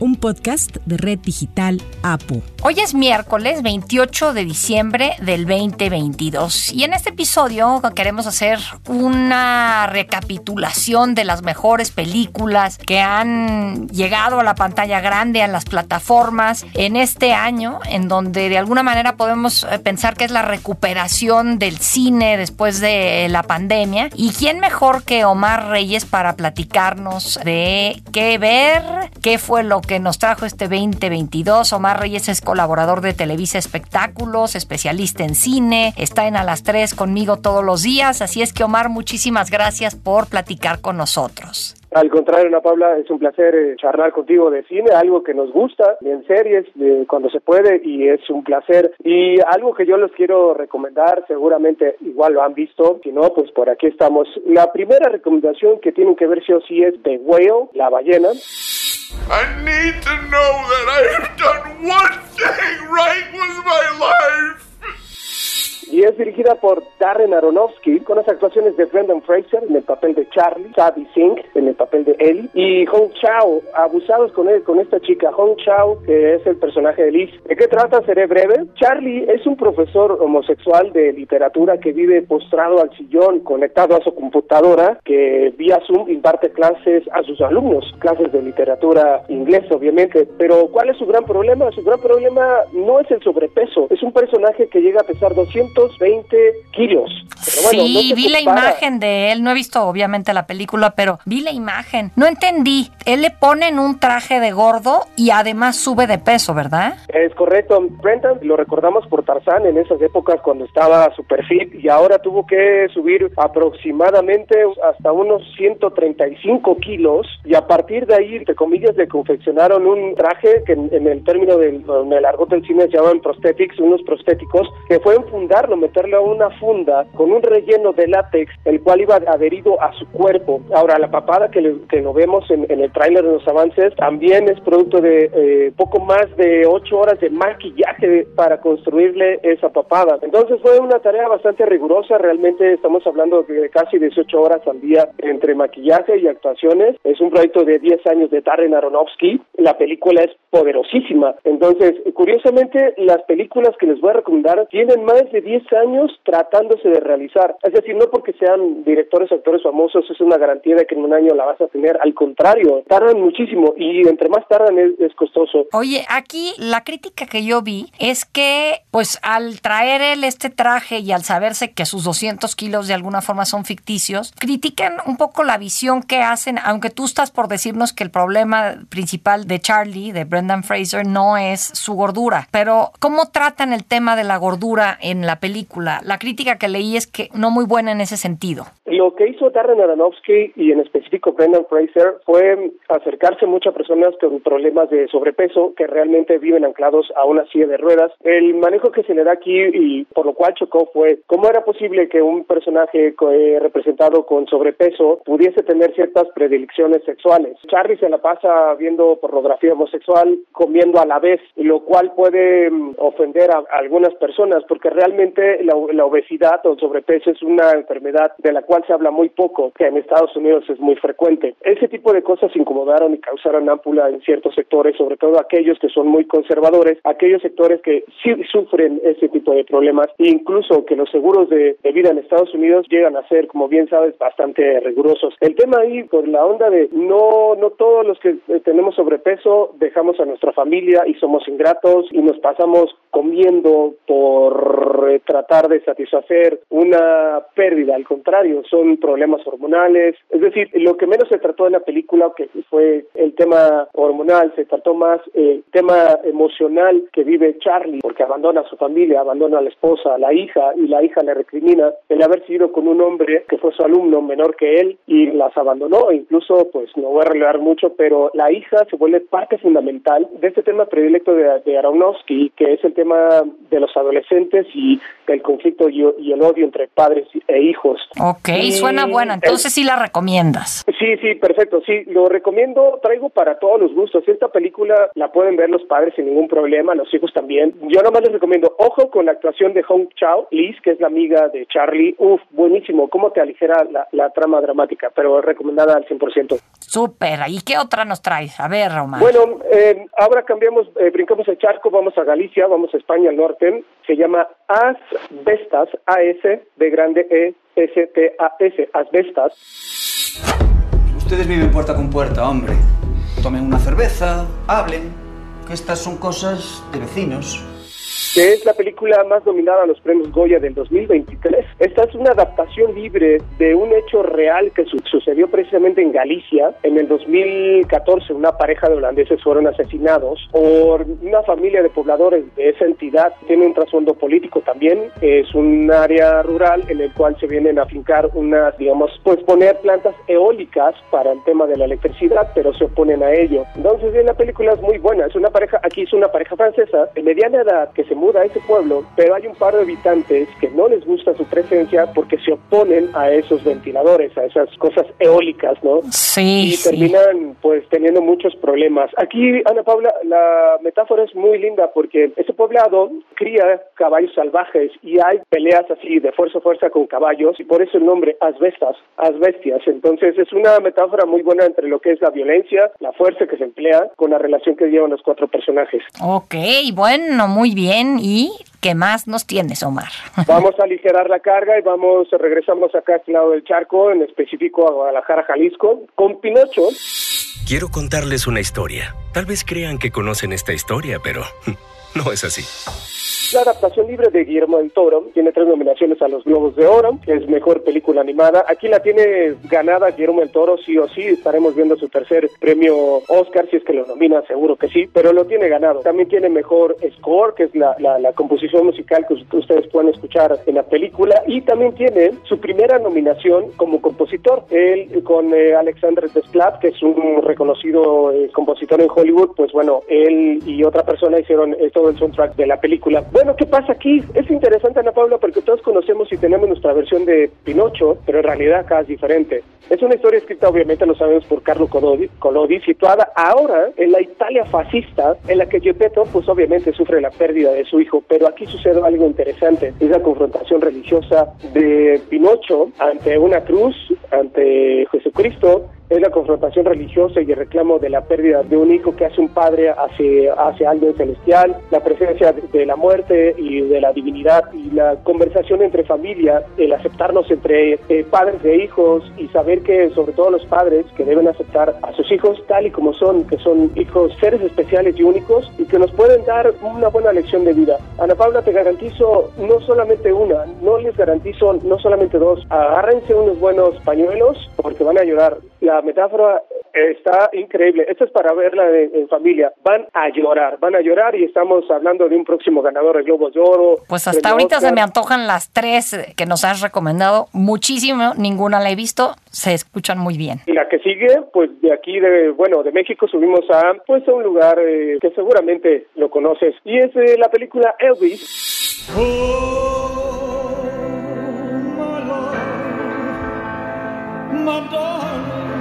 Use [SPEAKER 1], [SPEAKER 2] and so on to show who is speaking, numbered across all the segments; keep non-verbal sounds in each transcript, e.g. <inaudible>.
[SPEAKER 1] un podcast de Red Digital APU.
[SPEAKER 2] Hoy es miércoles 28 de diciembre del 2022 y en este episodio queremos hacer una recapitulación de las mejores películas que han llegado a la pantalla grande, a las plataformas en este año, en donde de alguna manera podemos eh, pensar que es la recuperación del cine después de la pandemia. ¿Y quién mejor que Omar Reyes para platicarnos de qué ver, qué fue lo que nos trajo este 2022. Omar Reyes es colaborador de Televisa Espectáculos, especialista en cine, está en A las 3 conmigo todos los días, así es que Omar, muchísimas gracias por platicar con nosotros.
[SPEAKER 3] Al contrario, Ana Paula, es un placer eh, charlar contigo de cine, algo que nos gusta, en series, de cuando se puede, y es un placer. Y algo que yo les quiero recomendar, seguramente igual lo han visto, si no, pues por aquí estamos. La primera recomendación que tienen que ver sí o sí es The Whale, la ballena.
[SPEAKER 4] I need to know that I have done one thing right with my
[SPEAKER 3] dirigida por Darren Aronofsky con las actuaciones de Brendan Fraser en el papel de Charlie, Sadie Singh en el papel de Ellie y Hong Chao, abusados con él, con esta chica Hong Chao que es el personaje de Liz. ¿De qué trata? Seré breve. Charlie es un profesor homosexual de literatura que vive postrado al sillón conectado a su computadora que vía Zoom imparte clases a sus alumnos, clases de literatura inglesa obviamente, pero ¿cuál es su gran problema? Su gran problema no es el sobrepeso, es un personaje que llega a pesar 200 220 kilos.
[SPEAKER 2] sí, vi la imagen de él. No he visto obviamente la película, pero vi la imagen. No entendí. Él le pone en un traje de gordo y además sube de peso, ¿verdad?
[SPEAKER 3] Es correcto. Brendan lo recordamos por Tarzán en esas épocas cuando estaba super fit y ahora tuvo que subir aproximadamente hasta unos 135 kilos y a partir de ahí, entre comillas, le confeccionaron un traje que en, el término del en el argot del cine se llaman prosthetics, unos prostéticos que fue fundar meterlo a una funda con un relleno de látex, el cual iba adherido a su cuerpo. Ahora, la papada que, que lo vemos en, el tráiler de los avances también es producto de eh, poco más de ocho horas de maquillaje para construirle esa papada. Entonces fue una tarea bastante rigurosa, realmente estamos hablando de casi 18 horas al día entre maquillaje y actuaciones. Es un proyecto de 10 años de Darren Aronofsky. La película es poderosísima. Entonces, curiosamente, las películas que les voy a recomendar tienen más de 10 años tratándose de realizar. Es decir, no porque sean directores, actores famosos es una garantía de que en un año la vas a tener. Al contrario, tardan muchísimo y entre más tardan es, costoso.
[SPEAKER 2] Oye, aquí la crítica que yo vi es que, pues al traer él este traje y al saberse que sus 200 kilos de alguna forma son ficticios, critican un poco la visión que hacen, aunque tú estás por decirnos que el problema principal de Charlie, de Brendan Fraser, no es su gordura. Pero, ¿cómo tratan el tema de la gordura en la película? Película. La crítica que leí es que no muy buena en ese sentido.
[SPEAKER 3] Lo que hizo Darren Aronofsky y en específico Brendan Fraser fue acercarse mucho a personas con problemas de sobrepeso que realmente viven anclados a una silla de ruedas. El manejo que se le da aquí y por lo cual chocó fue cómo era posible que un personaje eh, representado con sobrepeso pudiese tener ciertas predilecciones sexuales. Charlie se la pasa viendo pornografía homosexual, comiendo a la vez, lo cual puede mm, ofender a algunas personas porque realmente la, obesidad o sobrepeso es una enfermedad de la cual se habla muy poco, que en Estados Unidos es muy frecuente. Ese tipo de cosas incomodaron y causaron ámpula en ciertos sectores, sobre todo aquellos que son muy conservadores, aquellos sectores que sí sufren ese tipo de problemas, e incluso que los seguros de, vida en Estados Unidos llegan a ser, como bien sabes, bastante rigurosos. El tema ahí, por la onda de no, no todos los que eh, tenemos sobrepeso dejamos a nuestra familia y somos ingratos y nos pasamos comiendo por eh, de satisfacer una pérdida, al contrario, son problemas hormonales. Es decir, lo que menos se trató en la película, que fue el tema hormonal, se trató más el tema emocional que vive Charlie, porque abandona a su familia, abandona a la esposa, a la hija, y la hija le recrimina el haber sido con un hombre que fue su alumno menor que él y las abandonó, e incluso, pues no voy a revelar mucho, pero la hija se vuelve parte fundamental de este tema predilecto de, de Aronofsky, que es el tema de los adolescentes y del conflicto y, y el odio entre padres e hijos.
[SPEAKER 2] Ok, suena buena, entonces sí la recomiendas.
[SPEAKER 3] Sí, sí, perfecto, sí, lo recomiendo, traigo para todos los gustos. Esta película la pueden ver los padres sin ningún problema, los hijos también. Yo nomás les recomiendo, ojo con la actuación de Hong Chao, Liz, que es la amiga de Charlie. Uf, buenísimo, cómo te aligera la, la trama dramática, pero recomendada al 100%.
[SPEAKER 2] Súper, ¿y qué otra nos traes? A ver, Román.
[SPEAKER 3] Bueno, eh, ahora cambiamos, eh, brincamos el charco, vamos a Galicia, vamos a España al norte. Se llama Asbestas, A-S, de grande E, S-T-A-S, Asbestas.
[SPEAKER 5] Ustedes viven puerta con puerta, hombre. Tomen una cerveza, hablen, que estas son cosas de vecinos
[SPEAKER 3] que es la película más nominada a los premios Goya del 2023. Esta es una adaptación libre de un hecho real que su sucedió precisamente en Galicia. En el 2014 una pareja de holandeses fueron asesinados por una familia de pobladores de esa entidad. Tiene un trasfondo político también. Es un área rural en el cual se vienen a fincar unas, digamos, pues poner plantas eólicas para el tema de la electricidad, pero se oponen a ello. Entonces, la película es muy buena. Es una pareja, aquí es una pareja francesa de mediana edad que se muda a ese pueblo, pero hay un par de habitantes que no les gusta su presencia porque se oponen a esos ventiladores, a esas cosas eólicas, ¿no?
[SPEAKER 2] Sí.
[SPEAKER 3] Y terminan pues teniendo muchos problemas. Aquí, Ana Paula, la metáfora es muy linda porque ese poblado cría caballos salvajes y hay peleas así de fuerza a fuerza con caballos y por eso el nombre asbestas, asbestias. Entonces es una metáfora muy buena entre lo que es la violencia, la fuerza que se emplea con la relación que llevan los cuatro personajes.
[SPEAKER 2] Ok, bueno, muy bien. ¿Y qué más nos tienes, Omar? <laughs>
[SPEAKER 3] Vamos a aligerar la carga y vamos, regresamos acá a este lado del charco, en específico a Guadalajara, Jalisco, con Pinocho.
[SPEAKER 6] Quiero contarles una historia. Tal vez crean que conocen esta historia, pero <laughs> no es así.
[SPEAKER 3] La adaptación libre de Guillermo del Toro tiene tres nominaciones a los Globos de Oro, que es mejor película animada. Aquí la tiene ganada Guillermo del Toro, sí o sí. Estaremos viendo su tercer premio Oscar, si es que lo nomina, seguro que sí, pero lo tiene ganado. También tiene mejor score, que es la, composición musical que ustedes pueden escuchar en la película. Y también tiene su primera nominación como compositor. Él con eh, Alexander Desplat, que es un reconocido eh, compositor en Hollywood, pues bueno, él y otra persona hicieron eh, todo el soundtrack de la película. Bueno, ¿qué pasa aquí? Es interesante, Ana Paula, porque todos conocemos y tenemos nuestra versión de Pinocho, pero en realidad acá es diferente. Es una historia escrita, obviamente, lo sabemos, por Carlo Collodi, Collodi, situada ahora en la Italia fascista, en la que Geppetto, pues obviamente, sufre la pérdida de su hijo. Pero aquí sucede algo interesante. Es la confrontación religiosa de Pinocho ante una cruz, ante Jesucristo, es la confrontación religiosa y el reclamo de la pérdida de un hijo que hace un padre hacia, hacia alguien celestial, la presencia de, la muerte y de la divinidad y la conversación entre familia, el aceptarnos entre eh, padres e hijos y saber que sobre todo los padres que deben aceptar a sus hijos tal y como son, que son hijos seres especiales y únicos y que nos pueden dar una buena lección de vida. Ana Paula, te garantizo no solamente una, no les garantizo no solamente dos, agárrense unos buenos pañuelos porque van a llorar. La metáfora está increíble. Esto es para verla en, en, familia. Van a llorar, van a llorar y estamos hablando de un próximo ganador de Globos de Oro.
[SPEAKER 2] Pues hasta ahorita Oscar. se me antojan las tres que nos has recomendado muchísimo. Ninguna la he visto, se escuchan muy bien.
[SPEAKER 3] Y la que sigue, pues de aquí, de bueno, de México subimos a pues a un lugar eh, que seguramente lo conoces y es eh, la película Elvis.
[SPEAKER 7] Oh, my love, my darling.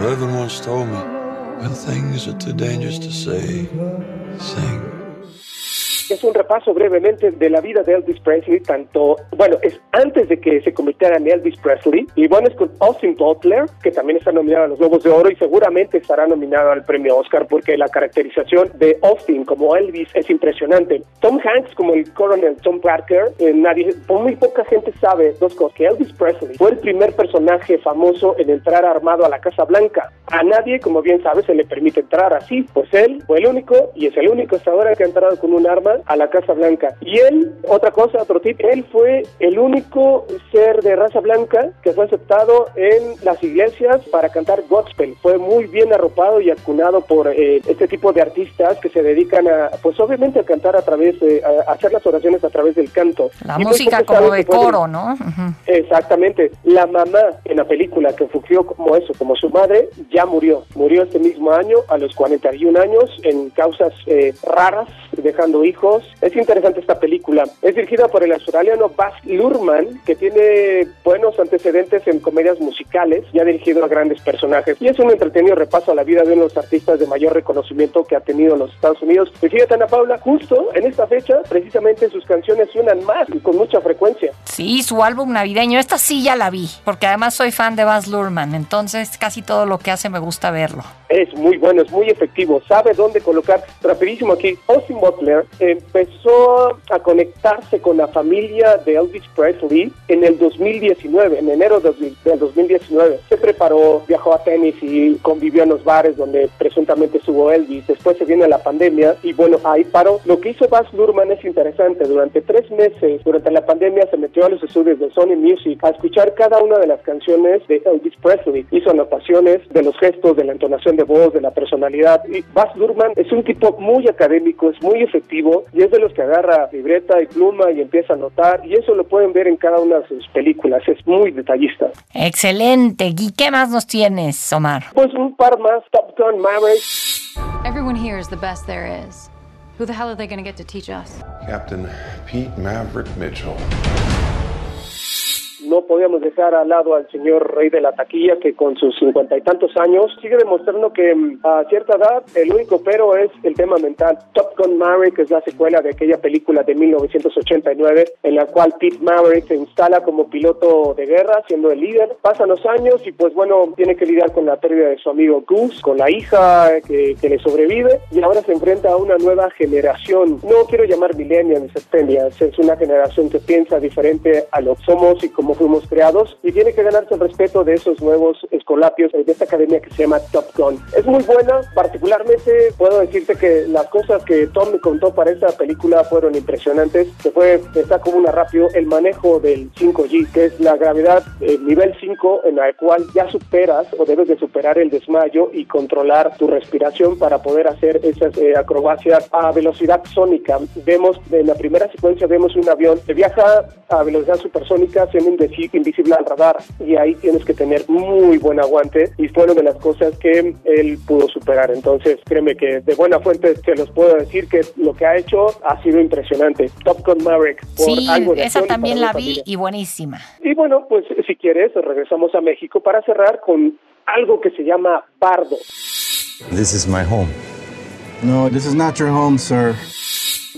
[SPEAKER 8] Reverend once told me, when things are too dangerous to say, sing.
[SPEAKER 3] Es un repaso brevemente de la vida de Elvis Presley, tanto, bueno, es antes de que se convirtiera en Elvis Presley, y bueno, es con Austin Butler, que también está nominado a los Globos de Oro y seguramente estará nominado al premio Oscar porque la caracterización de Austin como Elvis es impresionante. Tom Hanks como el coronel Tom Parker, eh, nadie, muy poca gente sabe dos cosas, que Elvis Presley fue el primer personaje famoso en entrar armado a la Casa Blanca. A nadie, como bien sabes, se le permite entrar así, pues él fue el único y es el único hasta ahora que ha entrado con un arma a la Casa Blanca. Y él, otra cosa, otro tip, él fue el único ser de raza blanca que fue aceptado en las iglesias para cantar gospel. Fue muy bien arropado y acunado por eh, este tipo de artistas que se dedican a, pues obviamente a cantar a través de, a hacer las oraciones a través del canto.
[SPEAKER 2] La
[SPEAKER 3] Y pues,
[SPEAKER 2] música
[SPEAKER 3] porque
[SPEAKER 2] como de coro, ¿no?
[SPEAKER 3] Exactamente. La mamá en la película que fungió como eso, como su madre, ya murió. Murió este mismo año, a los 41 años, en causas eh, raras, dejando hijos. Es interesante esta película. Es dirigida por el australiano Baz Luhrmann, que tiene buenos antecedentes en comedias musicales y ha dirigido a grandes personajes. Y es un entretenido repaso a la vida de uno de los artistas de mayor reconocimiento que ha tenido los Estados Unidos. Y fíjate, Ana Paula, justo en esta fecha, precisamente sus canciones suenan más y con mucha frecuencia.
[SPEAKER 2] Sí, su álbum navideño. Esta sí ya la vi, porque además soy fan de Baz Luhrmann, entonces casi todo lo que hace me gusta verlo.
[SPEAKER 3] Es muy bueno, es muy efectivo, sabe dónde colocar. Rapidísimo aquí, Austin Butler empezó a conectarse con la familia de Elvis Presley en el 2019, en enero del del 2019. Se preparó, viajó a tenis y convivió en los bares donde presuntamente estuvo Elvis. Después se viene la pandemia y bueno, ahí paró. Lo que hizo Baz Luhrmann es interesante. Durante tres meses, durante la pandemia, se metió a los estudios de Sony Music a escuchar cada una de las canciones de Elvis Presley. Hizo anotaciones de los gestos, de la entonación de voz, de la personalidad. Y Baz Luhrmann es un tipo muy académico, es muy efectivo y es de los que agarra libreta y pluma y empieza a anotar. Y eso lo pueden ver en cada una de sus películas. Es muy detallista.
[SPEAKER 2] Excelente. ¿Y qué más nos tienes, Omar?
[SPEAKER 3] Pues un par más, Top Gun Maverick.
[SPEAKER 9] Everyone here is the best there is. Who the hell are they going to get to teach us?
[SPEAKER 10] Captain Pete Maverick Mitchell.
[SPEAKER 3] No podíamos dejar al lado al señor rey de la taquilla que con sus cincuenta y tantos años sigue demostrando que mm, a cierta edad el único pero es el tema mental. Top Gun Maverick es la secuela de aquella película de 1989 en la cual Pete Maverick se instala como piloto de guerra siendo el líder. Pasan los años y pues bueno, tiene que lidiar con la pérdida de su amigo Goose, con la hija que, que le sobrevive y ahora se enfrenta a una nueva generación. No quiero llamar millennials, centennials, es una generación que piensa diferente a lo que somos y cómo fuimos creados y tiene que ganarse el respeto de esos nuevos escolapios de esta academia que se llama Top Gun. Es muy buena, particularmente puedo decirte que las cosas que Tom me contó para esta película fueron impresionantes. Se fue, está como una rápido el manejo del 5G, que es la gravedad nivel 5 en la cual ya superas o debes de superar el desmayo y controlar tu respiración para poder hacer esas eh, acrobacias a velocidad sónica. Vemos en la primera secuencia vemos un avión que viaja a velocidad supersónica siendo indeci- invisible al radar y ahí tienes que tener muy buen aguante y fue una de las cosas que él pudo superar. Entonces, créeme que de buena fuente te los puedo decir que lo que ha hecho ha sido impresionante. Top Gun Maverick. por
[SPEAKER 2] Sí,
[SPEAKER 3] algo de
[SPEAKER 2] esa también la vi y buenísima.
[SPEAKER 3] Y bueno, pues si quieres, regresamos a México para cerrar con algo que se llama Bardo.
[SPEAKER 11] This is my home.
[SPEAKER 12] No, this is not your home, sir.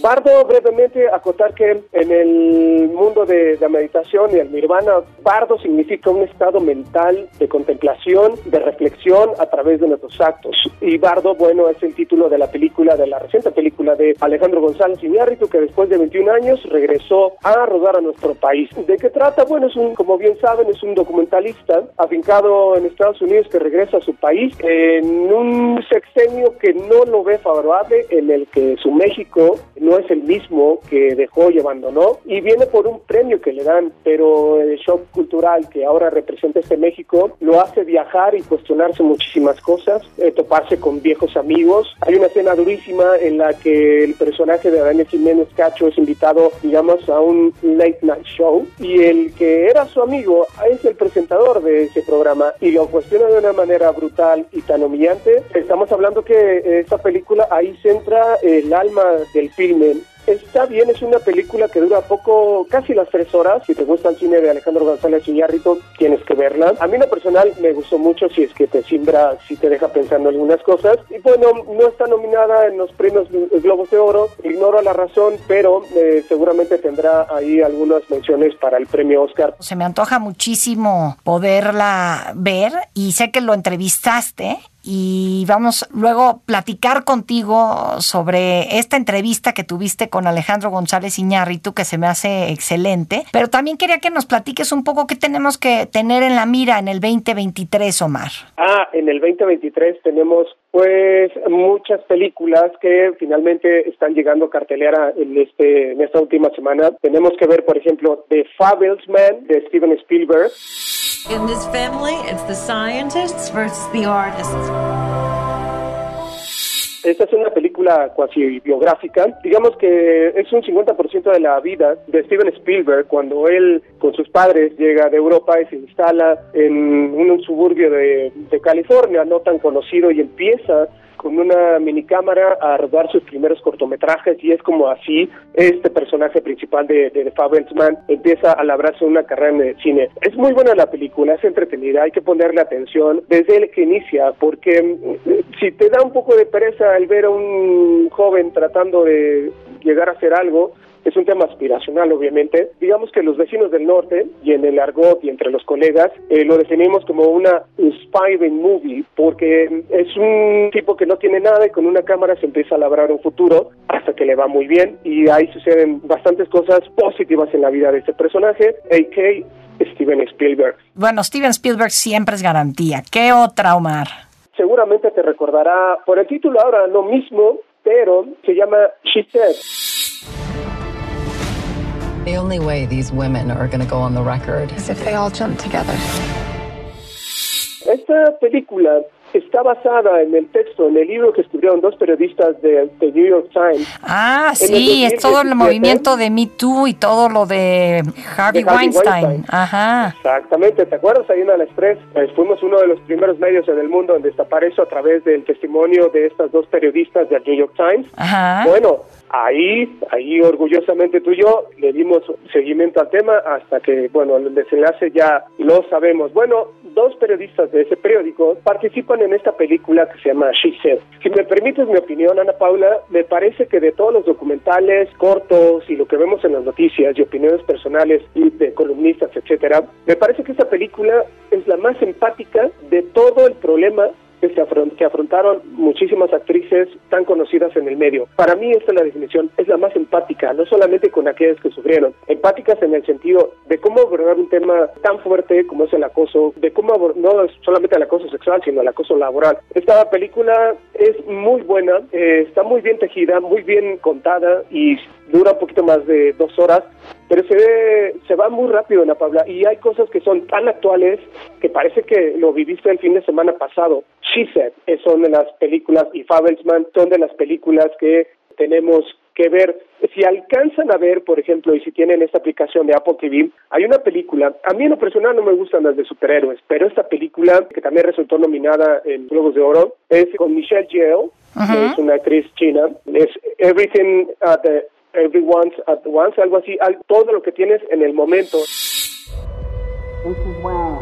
[SPEAKER 3] Bardo, brevemente acotar que en el mundo de la meditación y el nirvana, bardo significa un estado mental de contemplación, de reflexión a través de nuestros actos. Y bardo, bueno, es el título de la película, de la reciente película de Alejandro González Iñárritu, que después de 21 años regresó a rodar a nuestro país. ¿De qué trata? Bueno, es un, como bien saben, es un documentalista afincado en Estados Unidos que regresa a su país en un sexenio que no lo ve favorable, en el que su México no es el mismo que dejó y abandonó y viene por un premio que le dan, pero el shock cultural que ahora representa este México lo hace viajar y cuestionarse muchísimas cosas, eh, toparse con viejos amigos. Hay una escena durísima en la que el personaje de Daniel Jiménez Cacho es invitado, digamos, a un late night show y el que era su amigo es el presentador de ese programa y lo cuestiona de una manera brutal y tan humillante. Estamos hablando que esta película ahí centra el alma del Está bien, es una película que dura poco, casi las tres horas. Si te gusta el cine de Alejandro González Iñárritu, tienes que verla. A mí en lo personal me gustó mucho, si es que te simbra, si te deja pensando algunas cosas. Y bueno, no está nominada en los premios Globos de Oro, ignoro la razón, pero eh, seguramente tendrá ahí algunas menciones para el premio Oscar.
[SPEAKER 2] Se me antoja muchísimo poderla ver y sé que lo entrevistaste y vamos luego platicar contigo sobre esta entrevista que tuviste con Alejandro González Iñárritu que se me hace excelente, pero también quería que nos platiques un poco qué tenemos que tener en la mira en el 2023, Omar.
[SPEAKER 3] Ah, en el 2023 tenemos Pues muchas películas que finalmente están llegando cartelera en este en esta última semana. Tenemos que ver, por ejemplo, The Fabelsman de Steven Spielberg.
[SPEAKER 13] In this family, it's the scientists versus the artists.
[SPEAKER 3] Esta es una película cuasi biográfica. Digamos que es un 50% de la vida de Steven Spielberg cuando él con sus padres llega de Europa y se instala en un suburbio de, de California no tan conocido y empieza con una minicámara a rodar sus primeros cortometrajes y es como así este personaje principal de, de empieza a labrarse una carrera en el cine. Es muy buena la película, es entretenida, hay que ponerle atención desde el que inicia porque mm, si te da un poco de pereza el ver a un joven tratando de llegar a hacer algo, es un tema aspiracional, obviamente. Digamos que los vecinos del norte, y en el argot y entre los colegas, eh, lo definimos como una inspiring movie, porque es un tipo que no tiene nada y con una cámara se empieza a labrar un futuro hasta que le va muy bien, y ahí suceden bastantes cosas positivas en la vida de este personaje, a.k. Steven Spielberg.
[SPEAKER 2] Bueno, Steven Spielberg siempre es garantía. ¿Qué otra, Omar?
[SPEAKER 3] Seguramente te recordará por el título ahora no mismo, pero se llama She Said.
[SPEAKER 14] The only way these women are going to go on the record is if they all jump together.
[SPEAKER 3] Esta película está basada en el texto, en el libro que escribieron dos periodistas de, de New York Times.
[SPEAKER 2] Ah, sí, es todo el
[SPEAKER 3] 2017.
[SPEAKER 2] movimiento de Me Too y todo lo de Harvey,
[SPEAKER 3] De Harvey
[SPEAKER 2] Weinstein.
[SPEAKER 3] Weinstein.
[SPEAKER 2] Ajá.
[SPEAKER 3] Exactamente, ¿te acuerdas ahí en el Express? Pues fuimos uno de los primeros medios en el mundo en destapar eso a través del testimonio de estas dos periodistas del New York Times.
[SPEAKER 2] Ajá.
[SPEAKER 3] Bueno, ahí, ahí orgullosamente tú y yo le dimos seguimiento al tema hasta que, bueno, el desenlace ya lo sabemos. Bueno, dos periodistas de ese periódico participan en esta película que se llama She Said. Si me permites mi opinión, Ana Paula, me parece que de todos los documentales cortos y lo que vemos en las noticias y opiniones personales y de columnistas, etcétera, me parece que esta película es la más empática de todo el problema que, se afrontaron muchísimas actrices tan conocidas en el medio. Para mí esta es la definición, es la más empática, no solamente con aquellas que sufrieron, empáticas en el sentido de cómo abordar un tema tan fuerte como es el acoso, de cómo no solamente el acoso sexual, sino el acoso laboral. Esta película es muy buena, eh, está muy bien tejida, muy bien contada y dura un poquito más de dos horas, pero se ve, se va muy rápido Ana Paula y hay cosas que son tan actuales que parece que lo viviste el fin de semana pasado. She Said eh, son de las películas y Fabelsman son de las películas que tenemos que ver. Si alcanzan a ver, por ejemplo, y si tienen esta aplicación de Apple TV, hay una película, a mí en lo personal no me gustan las de superhéroes, pero esta película, que también resultó nominada en Globos de Oro, es con Michelle Yeoh, que es una actriz china, es Everything at the Everyone's at Once, algo así, al- todo lo que tienes en el momento.
[SPEAKER 15] Mrs. Wang.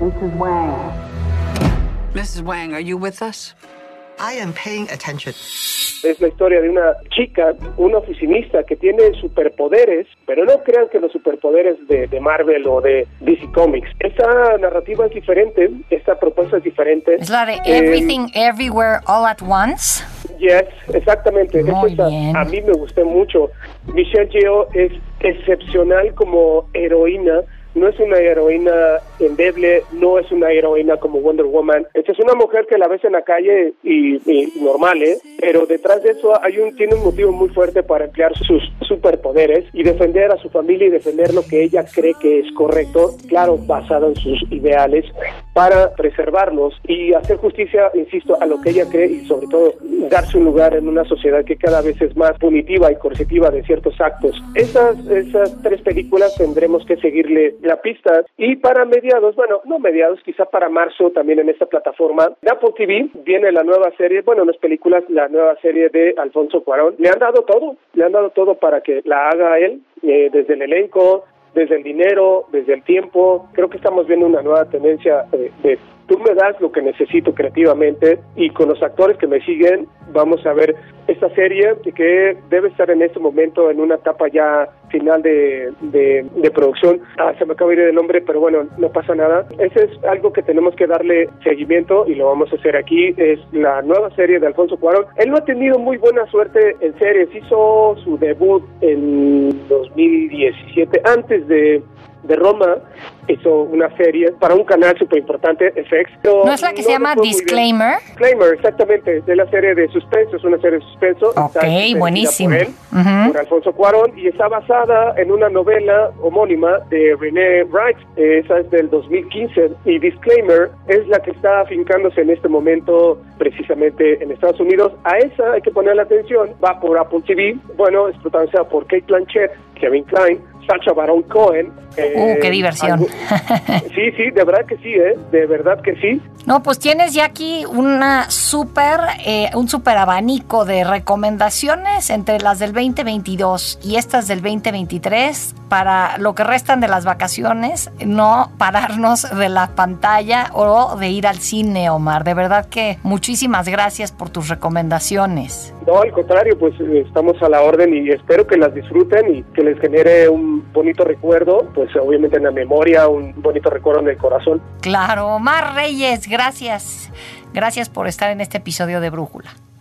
[SPEAKER 15] Mrs. Wang.
[SPEAKER 16] Mrs. Wang, are you with us? I am paying attention.
[SPEAKER 3] Es la historia de una chica, una oficinista que tiene superpoderes, pero no crean que los superpoderes de, de Marvel o de DC Comics. Esta narrativa es diferente, esta propuesta es diferente.
[SPEAKER 2] Es la de
[SPEAKER 3] Eh,
[SPEAKER 2] Everything Everywhere All at Once.
[SPEAKER 3] Yes, exactamente.
[SPEAKER 2] Muy bien.
[SPEAKER 3] A mí me gustó mucho. Michelle Yeoh es excepcional como heroína. No es una heroína endeble, no es una heroína como Wonder Woman. Esta es una mujer que la ves en la calle y, y normal, ¿eh? Pero detrás de eso hay un tiene un motivo muy fuerte para emplear sus superpoderes y defender a su familia y defender lo que ella cree que es correcto, claro, basado en sus ideales, para preservarlos y hacer justicia, insisto, a lo que ella cree y sobre todo darse un lugar en una sociedad que cada vez es más punitiva y coercitiva de ciertos actos. Esas, esas tres películas tendremos que seguirle la pista y para mediados, bueno, no mediados, quizá para marzo también en esta plataforma de Apple TV viene la nueva serie, bueno, no es películas, la nueva serie de Alfonso Cuarón. Le han dado todo, le han dado todo para que la haga él, eh, desde el elenco, desde el dinero, desde el tiempo. Creo que estamos viendo una nueva tendencia eh, de tú me das lo que necesito creativamente y con los actores que me siguen vamos a ver esta serie que debe estar en este momento en una etapa ya final de, de, producción. Ah, se me acaba de ir el nombre, pero bueno, no pasa nada. Ese es algo que tenemos que darle seguimiento y lo vamos a hacer aquí. Es la nueva serie de Alfonso Cuarón. Él no ha tenido muy buena suerte en series. Hizo su debut en 2017, antes de de Roma hizo una serie para un canal súper importante, FX.
[SPEAKER 2] ¿No es la que se llama Disclaimer?
[SPEAKER 3] Disclaimer, exactamente, de la serie de suspenso, es una serie de suspenso.
[SPEAKER 2] Ok, buenísimo.
[SPEAKER 3] Por, él, por Alfonso Cuarón, y está basada en una novela homónima de René Wright, esa es del 2015, y Disclaimer es la que está afincándose en este momento precisamente en Estados Unidos. A esa hay que poner la atención, va por Apple TV, bueno, es protagonizada por Kate Blanchett, Kevin Klein, Sacha Baron Cohen.
[SPEAKER 2] ¡Uh, qué eh, diversión! <laughs>
[SPEAKER 3] sí, sí, de verdad que sí, ¿eh? De verdad que sí.
[SPEAKER 2] No, pues tienes ya aquí una súper, eh, un súper abanico de recomendaciones entre las del 2022 y estas del 2023 para lo que restan de las vacaciones, no pararnos de la pantalla o de ir al cine, Omar. De verdad que muchísimas gracias por tus recomendaciones.
[SPEAKER 3] No, al contrario, pues estamos a la orden y espero que las disfruten y que les genere un bonito recuerdo, pues obviamente en la memoria, un bonito recuerdo en el corazón.
[SPEAKER 2] Claro, Omar Reyes, gracias. Gracias por estar en este episodio de Brújula.